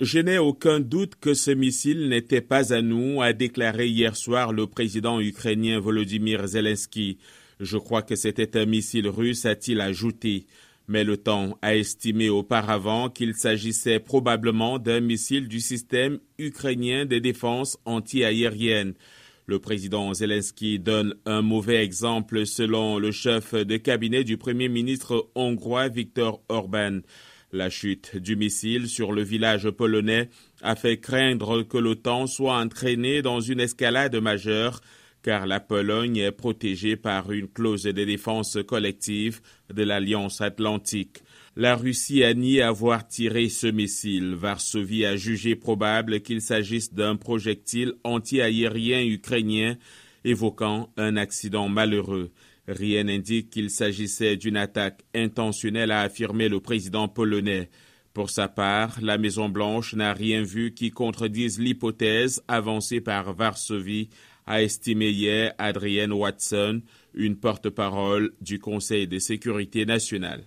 Je n'ai aucun doute que ce missile n'était pas à nous, a déclaré hier soir le président ukrainien Volodymyr Zelensky. Je crois que c'était un missile russe, a-t-il ajouté. Mais le temps a estimé auparavant qu'il s'agissait probablement d'un missile du système ukrainien de défense anti-aérienne. Le président Zelensky donne un mauvais exemple selon le chef de cabinet du premier ministre hongrois Viktor Orban. La chute du missile sur le village polonais a fait craindre que l'OTAN soit entraîné dans une escalade majeure car la Pologne est protégée par une clause de défense collective de l'Alliance atlantique. La Russie a nié avoir tiré ce missile. Varsovie a jugé probable qu'il s'agisse d'un projectile anti-aérien ukrainien, évoquant un accident malheureux. Rien n'indique qu'il s'agissait d'une attaque intentionnelle, a affirmé le président polonais. Pour sa part, la Maison-Blanche n'a rien vu qui contredise l'hypothèse avancée par Varsovie, a estimé hier Adrienne Watson, une porte-parole du Conseil de sécurité nationale.